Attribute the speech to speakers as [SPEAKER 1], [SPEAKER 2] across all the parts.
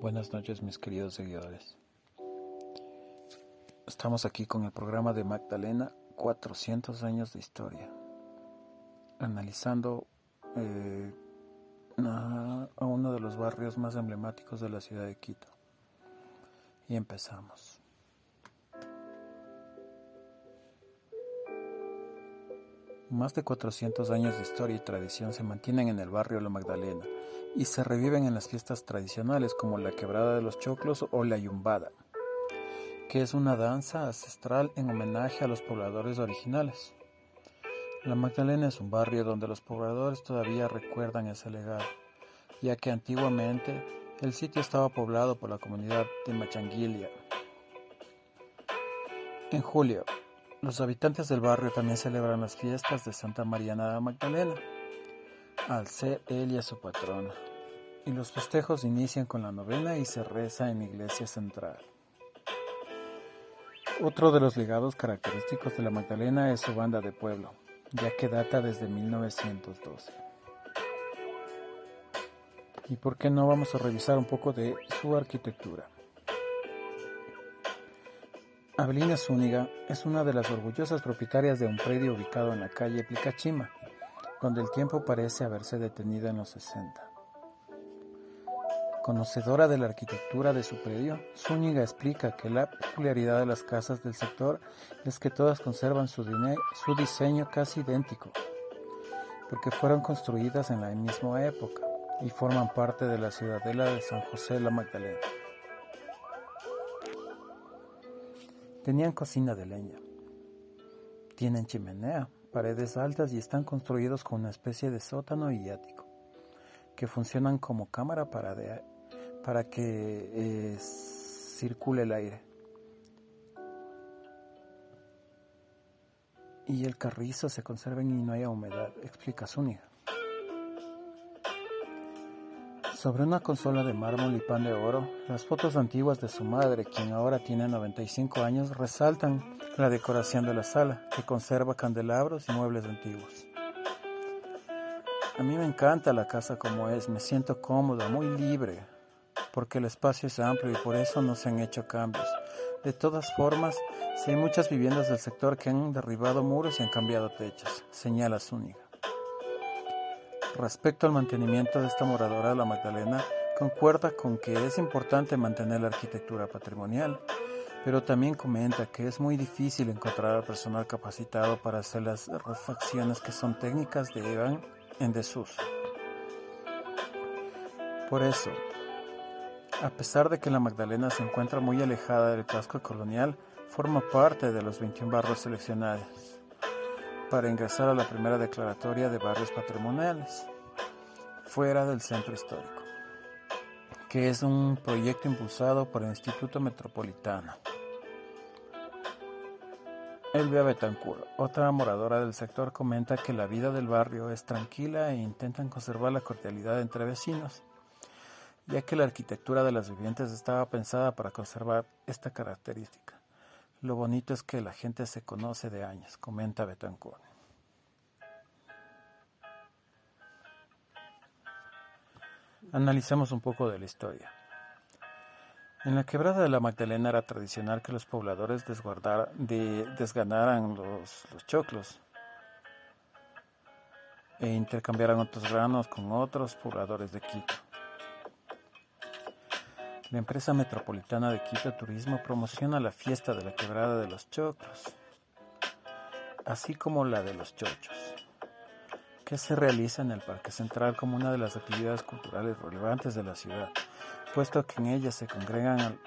[SPEAKER 1] Buenas noches mis queridos seguidores. Estamos aquí con el programa de Magdalena 400 años de historia, analizando eh, a uno de los barrios más emblemáticos de la ciudad de Quito. Y empezamos. Más de 400 años de historia y tradición se mantienen en el barrio La Magdalena y se reviven en las fiestas tradicionales como la quebrada de los choclos o la yumbada, que es una danza ancestral en homenaje a los pobladores originales. La Magdalena es un barrio donde los pobladores todavía recuerdan ese legado, ya que antiguamente el sitio estaba poblado por la comunidad de Machanguilia. En julio, los habitantes del barrio también celebran las fiestas de Santa Mariana de Magdalena, al ser ella su patrona y los festejos inician con la novena y se reza en la iglesia central. Otro de los legados característicos de la Magdalena es su banda de pueblo, ya que data desde 1912. ¿Y por qué no vamos a revisar un poco de su arquitectura? Abelina Zúñiga es una de las orgullosas propietarias de un predio ubicado en la calle Plicachima, donde el tiempo parece haberse detenido en los 60. Conocedora de la arquitectura de su predio, Zúñiga explica que la peculiaridad de las casas del sector es que todas conservan su, su diseño casi idéntico, porque fueron construidas en la misma época y forman parte de la ciudadela de San José la Magdalena. Tenían cocina de leña, tienen chimenea, paredes altas y están construidos con una especie de sótano y ático, que funcionan como cámara para para que eh, circule el aire. Y el carrizo se conserve y no haya humedad, explica Zúñiga. Sobre una consola de mármol y pan de oro, las fotos antiguas de su madre, quien ahora tiene 95 años, resaltan la decoración de la sala, que conserva candelabros y muebles antiguos. A mí me encanta la casa como es, me siento cómoda, muy libre, porque el espacio es amplio y por eso no se han hecho cambios. De todas formas, sí hay muchas viviendas del sector que han derribado muros y han cambiado techos, señala Zúñiga. Respecto al mantenimiento de esta moradora, la Magdalena concuerda con que es importante mantener la arquitectura patrimonial, pero también comenta que es muy difícil encontrar al personal capacitado para hacer las refacciones que son técnicas de Evan en desuso. Por eso, a pesar de que la Magdalena se encuentra muy alejada del casco colonial, forma parte de los 21 barrios seleccionados para ingresar a la primera declaratoria de barrios patrimoniales, fuera del centro histórico, que es un proyecto impulsado por el Instituto Metropolitano. Elvia Betancourt, otra moradora del sector, comenta que la vida del barrio es tranquila e intentan conservar la cordialidad entre vecinos ya que la arquitectura de las viviendas estaba pensada para conservar esta característica. Lo bonito es que la gente se conoce de años, comenta Betancourt. Analicemos un poco de la historia. En la quebrada de la Magdalena era tradicional que los pobladores desganaran los, los choclos e intercambiaran otros granos con otros pobladores de Quito. La empresa metropolitana de Quito Turismo promociona la fiesta de la quebrada de los choclos, así como la de los chochos, que se realiza en el Parque Central como una de las actividades culturales relevantes de la ciudad, puesto que en ella se congregan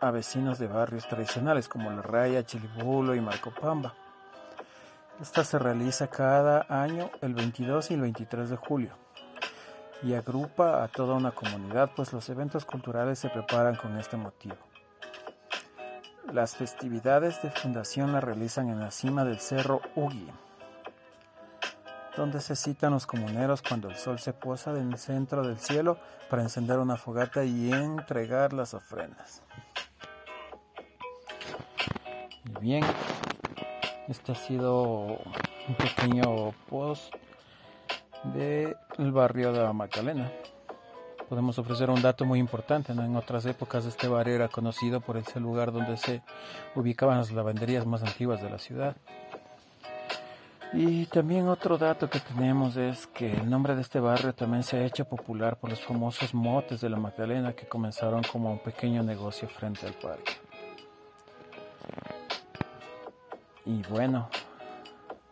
[SPEAKER 1] a vecinos de barrios tradicionales como La Raya, Chilibulo y Marcopamba. Esta se realiza cada año el 22 y el 23 de julio y agrupa a toda una comunidad, pues los eventos culturales se preparan con este motivo. Las festividades de fundación las realizan en la cima del cerro Ugi, donde se citan los comuneros cuando el sol se posa en el centro del cielo para encender una fogata y entregar las ofrendas. Y bien, este ha sido un pequeño post del barrio de la Magdalena. podemos ofrecer un dato muy importante. En otras épocas este barrio era conocido por ese lugar donde se ubicaban las lavanderías más antiguas de la ciudad. Y también otro dato que tenemos es que el nombre de este barrio también se ha hecho popular por los famosos motes de la Magdalena que comenzaron como un pequeño negocio frente al parque. Y bueno,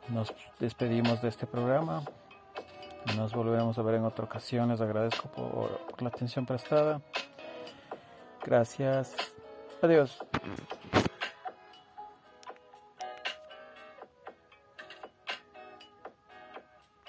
[SPEAKER 1] nos despedimos de este programa. Nos volveremos a ver en otra ocasión. Les agradezco por, la atención prestada. Gracias. Adiós.